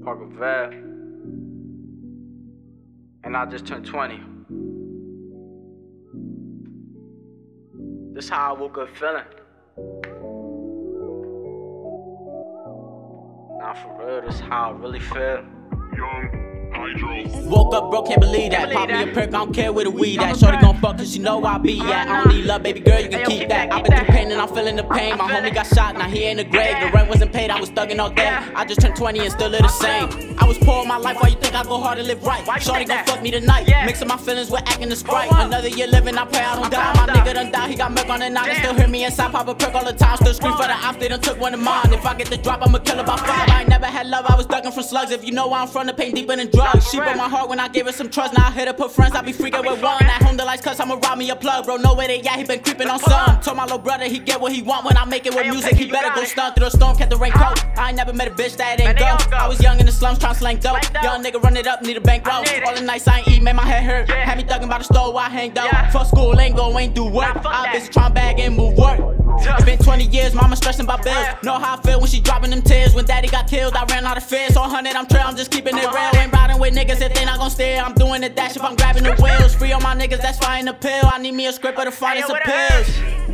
motherfucker Val. And I just turned 20. This how I woke up feeling. Nah, for real, this how I really feel. Young. Woke up broke, can't believe that. Pop me a perk, I don't care where the weed at. Shorty gon' fuck cause you know I be at. I don't need love, baby girl, you can keep that. I've been through pain and I'm feeling the pain. My homie got shot, now he in the grave. The rent wasn't paid, I was thugging all day. I just turned 20 and still live the same. I was poor my life, why you think I go hard to live right? Shorty gon' fuck me tonight. Mixing my feelings with acting the sprite. Another year living, I pray I don't die. My nigga done died, he got milk on the nine. They still hear me inside, pop a perk all the time. Still scream for the ops, they done took one of mine. If I get the drop, I'ma kill about five. I ain't never love, I was ducking from slugs. If you know where I'm from, the pain deeper than drugs. She broke my heart when I gave her some trust. Now I hit up her, put friends, I be freaking with one. At home, the lights cuss, I'ma rob me a plug, bro. Know where they at, he been creeping on some. Told my little brother he get what he want when I make it with music. He better go stunt through the storm, kept the raincoat. I ain't never met a bitch that ain't go. I was young in the slums, trying to slang dope. Young nigga run it up, need a bankroll. All the nights I ain't eat, made my head hurt. Had me thugging by the stove, while I hang dope. Fuck school, ain't go, ain't do work. I busy trying bag and move work. It's been 20 years, mama stressing about bills. Know how I feel when she dropping them tears. When daddy got killed, I ran out of fear. So 100, I'm trail, I'm just keeping it real. Ain't riding with niggas if they not gon' steer. I'm doing the dash if I'm grabbing the wheels. Free on my niggas, that's fine the pill. I need me a script of the finest appeals. Woke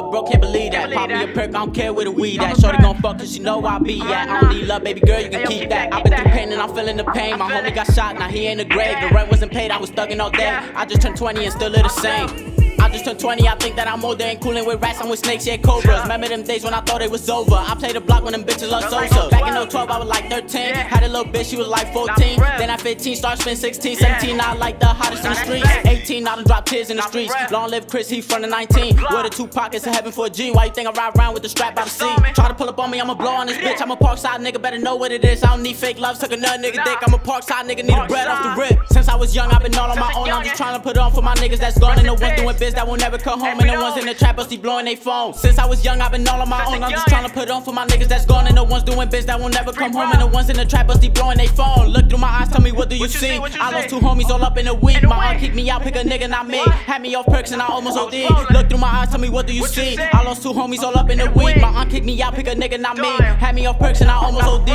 up broke, can't believe that. Pop me a perk, I don't care where the weed at. Shorty gon' fuck cause she know I be at. I don't need love, baby girl, you can keep that. I've been through pain and I'm feeling the pain. My homie got shot, now he in the grave. The rent wasn't paid, I was thugging all day. I just turned 20 and still live the same. I just turned 20, I think that I'm older and cooling with rats, I'm with snakes, yeah, cobras. Remember them days when I thought it was over. I played the block when them bitches love Sosa. Back in 012, I was like 13. Had a little bitch, she was like 14. Then at 15, start spin 16, 17, I like the hottest in the streets. 18, I done drop tears in the streets. Long live Chris, he from the 19. With the two pockets of heaven for a G. Why you think I ride around with the strap by the seat? Try to pull up on me, I'ma blow on this bitch. I'm a parkside nigga, better know what it is. I don't need fake love, took another nigga dick. I'm a parkside nigga, need a bread off the rip. Since I was young, I've been all on my own. I'm just trying to put on for my niggas that's gone and the ones doing biz that will never come home. And the ones in the trap, be blowing they phone. Since I was young, I've been all on my own. I'm just trying to put on for my niggas that's gone and the ones doing biz that will never come home. And the ones in the trap, be blowing they phone. Look through my eyes, tell me what do you see? I lost two homies all up in a week. My aunt kicked me out, pick a nigga, not me. Had me off perks and I almost OD. Look through my eyes, tell me what do you see? I lost two homies all up in a week. My aunt kicked me out, pick a nigga, not me. Had me off perks and I almost OD.